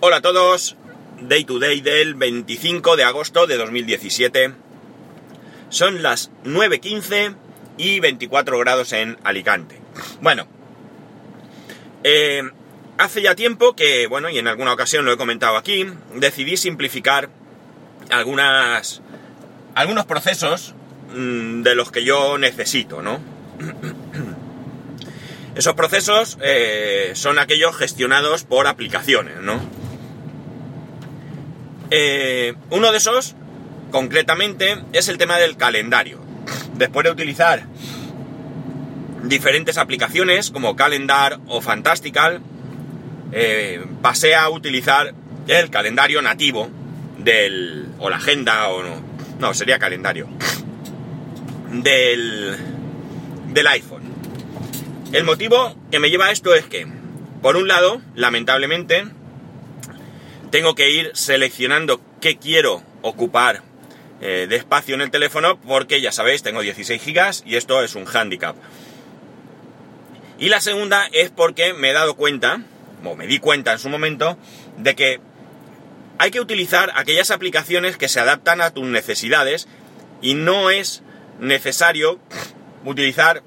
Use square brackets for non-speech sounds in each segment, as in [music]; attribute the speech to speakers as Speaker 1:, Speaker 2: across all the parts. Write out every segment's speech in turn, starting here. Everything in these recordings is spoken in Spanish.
Speaker 1: Hola a todos, Day to Day del 25 de agosto de 2017. Son las 9.15 y 24 grados en Alicante. Bueno, eh, hace ya tiempo que, bueno, y en alguna ocasión lo he comentado aquí, decidí simplificar algunas, algunos procesos mmm, de los que yo necesito, ¿no? [clears throat] Esos procesos eh, son aquellos gestionados por aplicaciones, ¿no? Eh, uno de esos, concretamente, es el tema del calendario. Después de utilizar diferentes aplicaciones como Calendar o Fantastical, eh, pasé a utilizar el calendario nativo del. o la agenda, o no. No, sería calendario. Del. del iPhone. El motivo que me lleva a esto es que, por un lado, lamentablemente, tengo que ir seleccionando qué quiero ocupar eh, de espacio en el teléfono porque ya sabéis, tengo 16 gigas y esto es un handicap. Y la segunda es porque me he dado cuenta, o me di cuenta en su momento, de que hay que utilizar aquellas aplicaciones que se adaptan a tus necesidades y no es necesario utilizar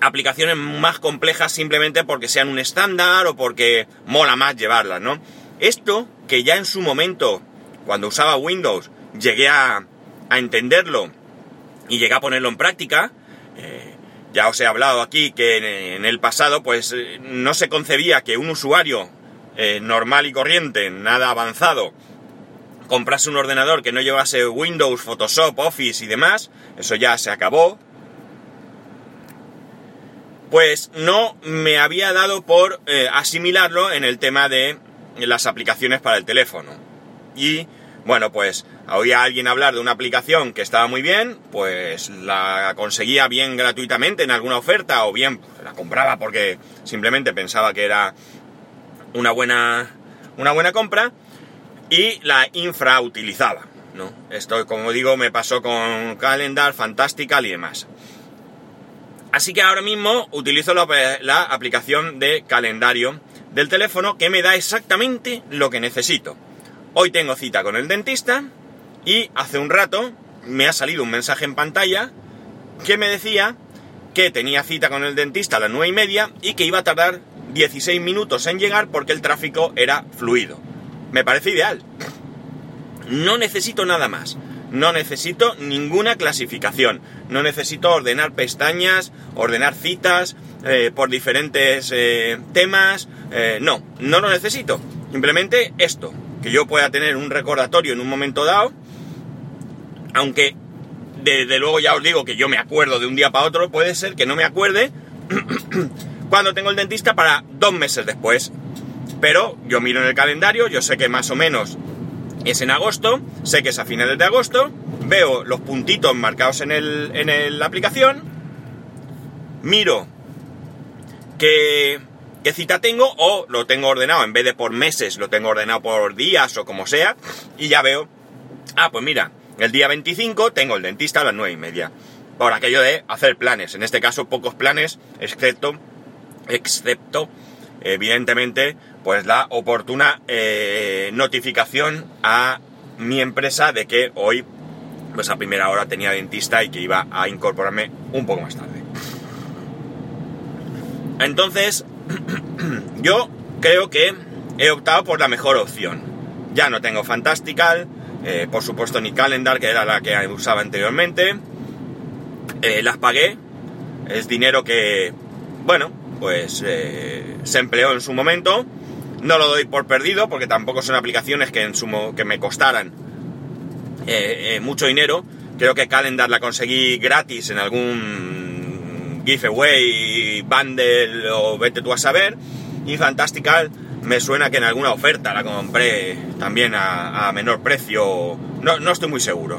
Speaker 1: aplicaciones más complejas simplemente porque sean un estándar o porque mola más llevarlas, ¿no? Esto, que ya en su momento, cuando usaba Windows, llegué a, entenderlo y llegué a ponerlo en práctica, eh, ya os he hablado aquí que en, el pasado pues eh, no se concebía que un usuario eh, normal y corriente, nada avanzado, comprase un ordenador que no llevase Windows, Photoshop, Office y demás, eso ya se acabó, pues no me había dado por asimilarlo en el tema de las aplicaciones para el teléfono. Y bueno, pues oía alguien hablar de una aplicación que estaba muy bien, pues la conseguía bien gratuitamente en alguna oferta o bien la compraba porque simplemente pensaba que era una buena, una buena compra y la infrautilizaba. ¿no? Esto, como digo, me pasó con Calendar, Fantastical y demás. Así que ahora mismo utilizo la, aplicación de calendario del teléfono que me da exactamente lo que necesito. Hoy tengo cita con el dentista y hace un rato me ha salido un mensaje en pantalla que me decía que tenía cita con el dentista a las 9 y media y que iba a tardar 16 minutos en llegar porque el tráfico era fluido. Me parece ideal. No necesito nada más. No necesito ninguna clasificación. No necesito ordenar pestañas, ordenar citas eh, por diferentes eh, temas. Eh, no, no lo necesito. Simplemente esto. Que yo pueda tener un recordatorio en un momento dado. Aunque, desde luego ya os digo que yo me acuerdo de un día para otro. Puede ser que no me acuerde [clears throat] cuando tengo el dentista para dos meses después. Pero yo miro en el calendario, yo sé que más o menos es en agosto, sé que es a finales de agosto, veo los puntitos marcados en, el, en el, la aplicación, miro qué, cita tengo o lo tengo ordenado, en vez de por meses, lo tengo ordenado por días o como sea, y ya veo, ah, pues mira, el día 25 tengo el dentista a las 9 y media, por aquello de hacer planes, en este caso pocos planes, excepto, excepto, evidentemente, pues la oportuna eh, notificación a mi empresa de que hoy, pues a primera hora tenía dentista y que iba a incorporarme un poco más tarde. Entonces, [clears throat] yo creo que he optado por la mejor opción. Ya no tengo Fantastical, eh, por supuesto ni Calendar, que era la que usaba anteriormente. Eh, las pagué. Es dinero que, bueno, pues se empleó en su momento. No lo doy por perdido porque tampoco son aplicaciones que, en sumo, que me costaran eh, eh, mucho dinero. Creo que Calendar la conseguí gratis en algún giveaway, bundle o vete tú a saber. Y Fantastical me suena que en alguna oferta la compré también a, a menor precio. No, no estoy muy seguro,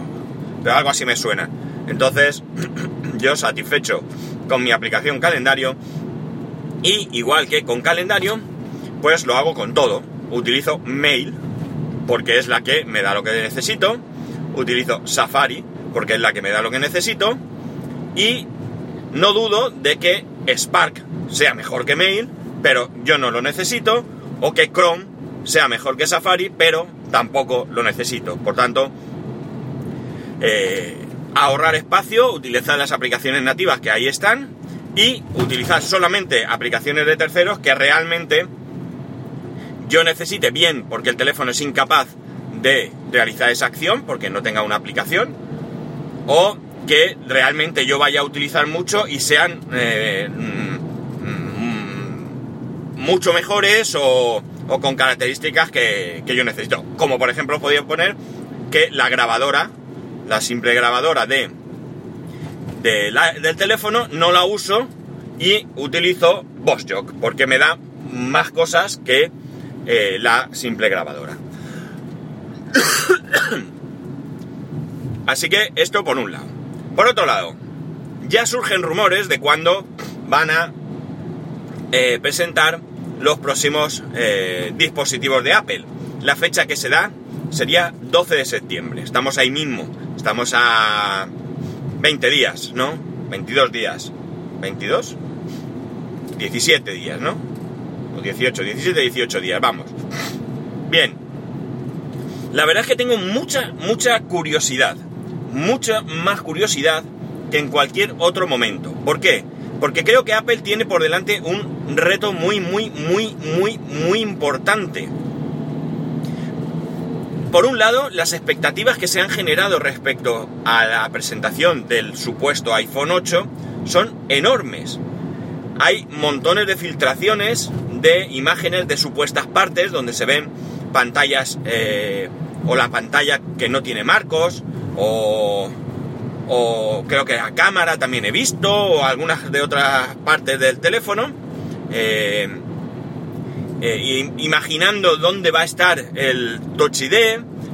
Speaker 1: pero algo así me suena. Entonces, [clears throat] yo satisfecho con mi aplicación calendario y igual que con calendario, pues lo hago con todo. Utilizo Mail, porque es la que me da lo que necesito. Utilizo Safari, porque es la que me da lo que necesito. Y no dudo de que Spark sea mejor que Mail, pero yo no lo necesito. O que Chrome sea mejor que Safari, pero tampoco lo necesito. Por tanto, eh, ahorrar espacio, utilizar las aplicaciones nativas que ahí están y utilizar solamente aplicaciones de terceros que realmente yo necesite bien porque el teléfono es incapaz de realizar esa acción porque no tenga una aplicación o que realmente yo vaya a utilizar mucho y sean eh, mm, mm, mucho mejores o, con características que, yo necesito. Como por ejemplo podría poner que la grabadora, la simple grabadora de, del teléfono, no la uso y utilizo VoxJock porque me da más cosas que eh, la simple grabadora. Así que esto por un lado. Por otro lado, ya surgen rumores de cuándo van a eh, presentar los próximos eh, dispositivos de Apple. La fecha que se da sería 12 de septiembre. Estamos ahí mismo. Estamos a 20 días, ¿no? 22 días. ¿22? 17 días, ¿no? O 18, 17, 18 días, vamos. Bien. La verdad es que tengo mucha, mucha curiosidad mucha más curiosidad que en cualquier otro momento. ¿Por qué? Porque creo que Apple tiene por delante un reto muy, muy, muy, muy, muy importante. Por un lado, las expectativas que se han generado respecto a la presentación del supuesto iPhone 8 son enormes. Hay montones de filtraciones de imágenes de supuestas partes donde se ven pantallas eh, o la pantalla que no tiene marcos, o, creo que la cámara también he visto, o algunas de otras partes del teléfono. Eh, eh, imaginando dónde va a estar el Touch ID,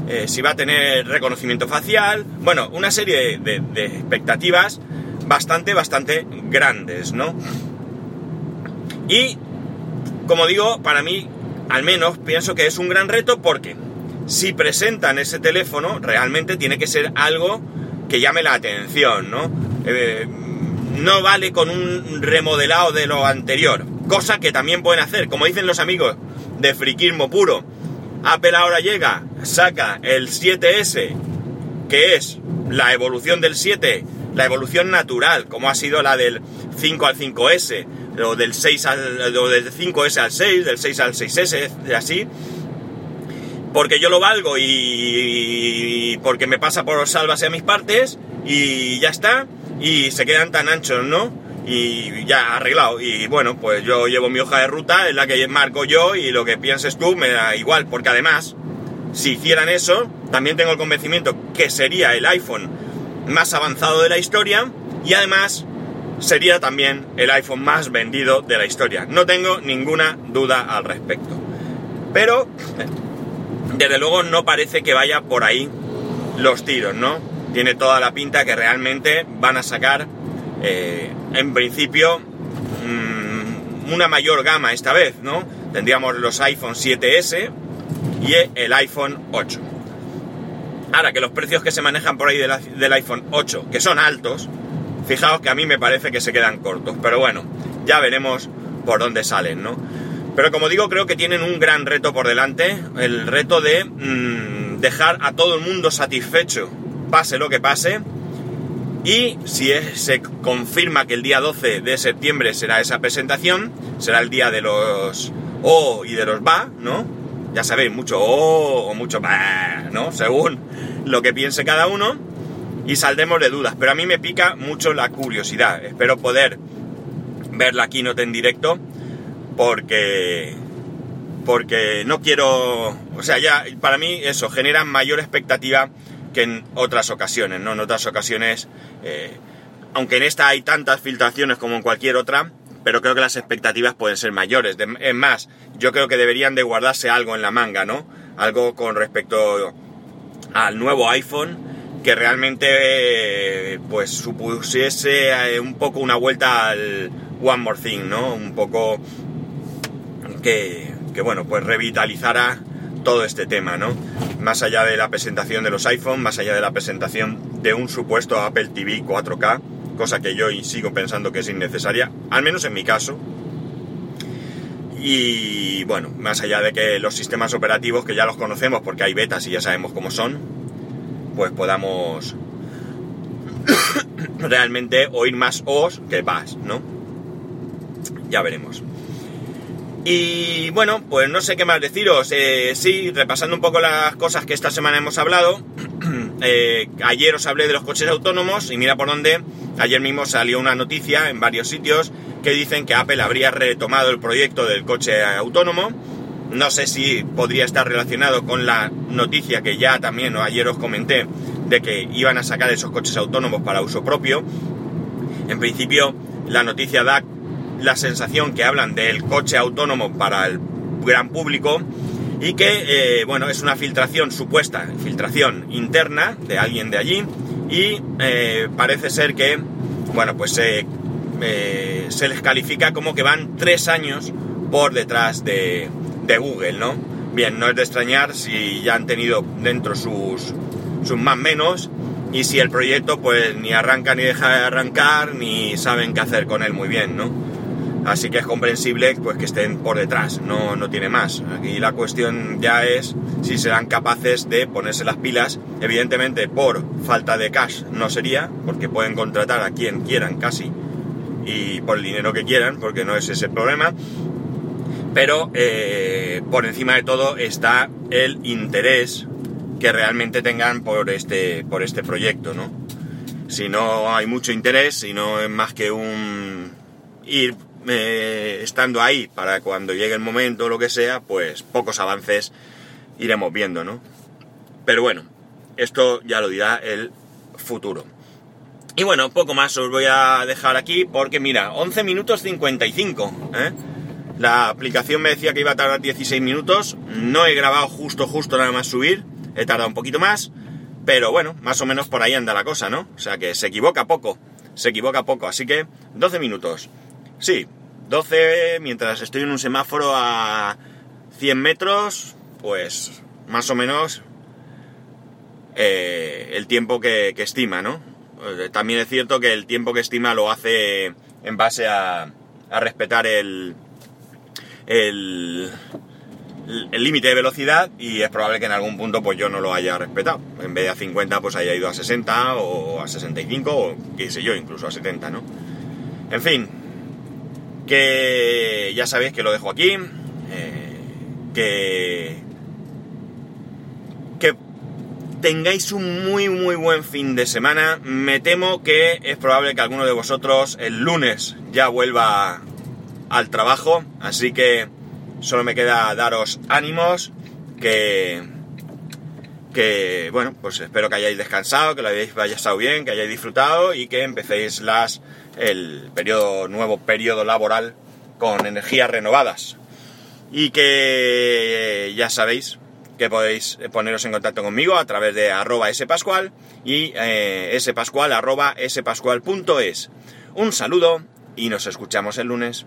Speaker 1: eh, si va a tener reconocimiento facial, bueno, una serie de, de, expectativas bastante, bastante grandes, ¿no? Y, como digo, para mí, al menos, pienso que es un gran reto porque si presentan ese teléfono, realmente tiene que ser algo que llame la atención, ¿no? Eh, no vale con un remodelado de lo anterior, cosa que también pueden hacer, como dicen los amigos de friquismo puro. Apple ahora llega, saca el 7S, que es la evolución del 7, la evolución natural, como ha sido la del 5 al 5S, o del 6 al, o del 5S al 6, del 6 al 6S, así, porque yo lo valgo y, porque me pasa por salvas a mis partes y ya está, y se quedan tan anchos, ¿no? Y ya arreglado. Y bueno, pues yo llevo mi hoja de ruta, en la que marco yo y lo que pienses tú me da igual, porque además, si hicieran eso, también tengo el convencimiento que sería el iPhone más avanzado de la historia y además sería también el iPhone más vendido de la historia. No tengo ninguna duda al respecto. Pero desde luego no parece que vaya por ahí los tiros, ¿no? Tiene toda la pinta que realmente van a sacar, eh, en principio, mm, una mayor gama esta vez, ¿no? Tendríamos los iPhone 7S y el iPhone 8. Ahora, que los precios que se manejan por ahí del iPhone 8, que son altos, fijaos que a mí me parece que se quedan cortos, pero bueno, ya veremos por dónde salen, ¿no? Pero como digo, creo que tienen un gran reto por delante, el reto de mm, dejar a todo el mundo satisfecho, pase lo que pase. Y si se confirma que el día 12 de septiembre será esa presentación, será el día de los O y de los BA, ¿no? Ya sabéis, mucho O o mucho BA, ¿no? Según lo que piense cada uno. Y saldremos de dudas. Pero a mí me pica mucho la curiosidad. Espero poder ver la keynote en directo porque porque no quiero, o sea, ya para mí eso genera mayor expectativa que en otras ocasiones, ¿no? En otras ocasiones, eh, aunque en esta hay tantas filtraciones como en cualquier otra, pero creo que las expectativas pueden ser mayores. es más, yo creo que deberían de guardarse algo en la manga, ¿no? Algo con respecto al nuevo iPhone que realmente pues supusiese eh, un poco una vuelta al One More Thing, ¿no? Un poco que, bueno, pues revitalizara todo este tema, ¿no? Más allá de la presentación de los iPhone, más allá de la presentación de un supuesto Apple TV 4K, cosa que yo sigo pensando que es innecesaria, al menos en mi caso. Y bueno, más allá de que los sistemas operativos, que ya los conocemos porque hay betas y ya sabemos cómo son, pues podamos [coughs] realmente oír más os que vas, ¿no? Ya veremos. Y bueno, pues no sé qué más deciros. Eh, sí, repasando un poco las cosas que esta semana hemos hablado. [coughs] Eh, ayer os hablé de los coches autónomos y mira por dónde. Ayer mismo salió una noticia en varios sitios que dicen que Apple habría retomado el proyecto del coche autónomo. No sé si podría estar relacionado con la noticia que ya también ayer os comenté de que iban a sacar esos coches autónomos para uso propio. En principio, la noticia da la sensación que hablan del coche autónomo para el gran público y que, eh, bueno, es una filtración supuesta, filtración interna de alguien de allí y eh, parece ser que, bueno, pues eh, se les califica como que van tres años por detrás de, de, Google, ¿no? Bien, no es de extrañar si ya han tenido dentro sus, sus más menos y si el proyecto pues ni arranca ni deja de arrancar ni saben qué hacer con él muy bien, ¿no? Así que es comprensible pues, que estén por detrás, no, no tiene más. Aquí la cuestión ya es si serán capaces de ponerse las pilas. Evidentemente por falta de cash no sería, porque pueden contratar a quien quieran casi y por el dinero que quieran, porque no es ese el problema. Pero eh, por encima de todo está el interés que realmente tengan por este, por este proyecto, ¿no? Si no hay mucho interés, si no es más que un ir eh, estando ahí para cuando llegue el momento o lo que sea, pues pocos avances iremos viendo, ¿no? Pero bueno, esto ya lo dirá el futuro. Y bueno, poco más os voy a dejar aquí porque mira, 11 minutos 55. ¿eh? La aplicación me decía que iba a tardar 16 minutos. No he grabado justo, justo nada más subir. He tardado un poquito más. Pero bueno, más o menos por ahí anda la cosa, ¿no? O sea que se equivoca poco. Se equivoca poco. Así que 12 minutos. Sí, 12 mientras estoy en un semáforo a 100 metros, pues más o menos eh, el tiempo que, estima, ¿no? Eh, también es cierto que el tiempo que estima lo hace en base a, a respetar el el límite de velocidad y es probable que en algún punto pues yo no lo haya respetado. En vez de a 50 pues haya ido a 60 o a 65 o qué sé yo, incluso a 70, ¿no? En fin, que ya sabéis que lo dejo aquí, eh, que, que tengáis un muy muy buen fin de semana. Me temo que es probable que alguno de vosotros el lunes ya vuelva al trabajo, así que solo me queda daros ánimos, que, que bueno, pues espero que hayáis descansado, que lo hayáis pasado bien, que hayáis disfrutado y que empecéis las el periodo, nuevo periodo laboral con energías renovadas. Y que ya sabéis que podéis poneros en contacto conmigo a través de arroba spascual y eh, spascual arroba spascual.es. Un saludo y nos escuchamos el lunes.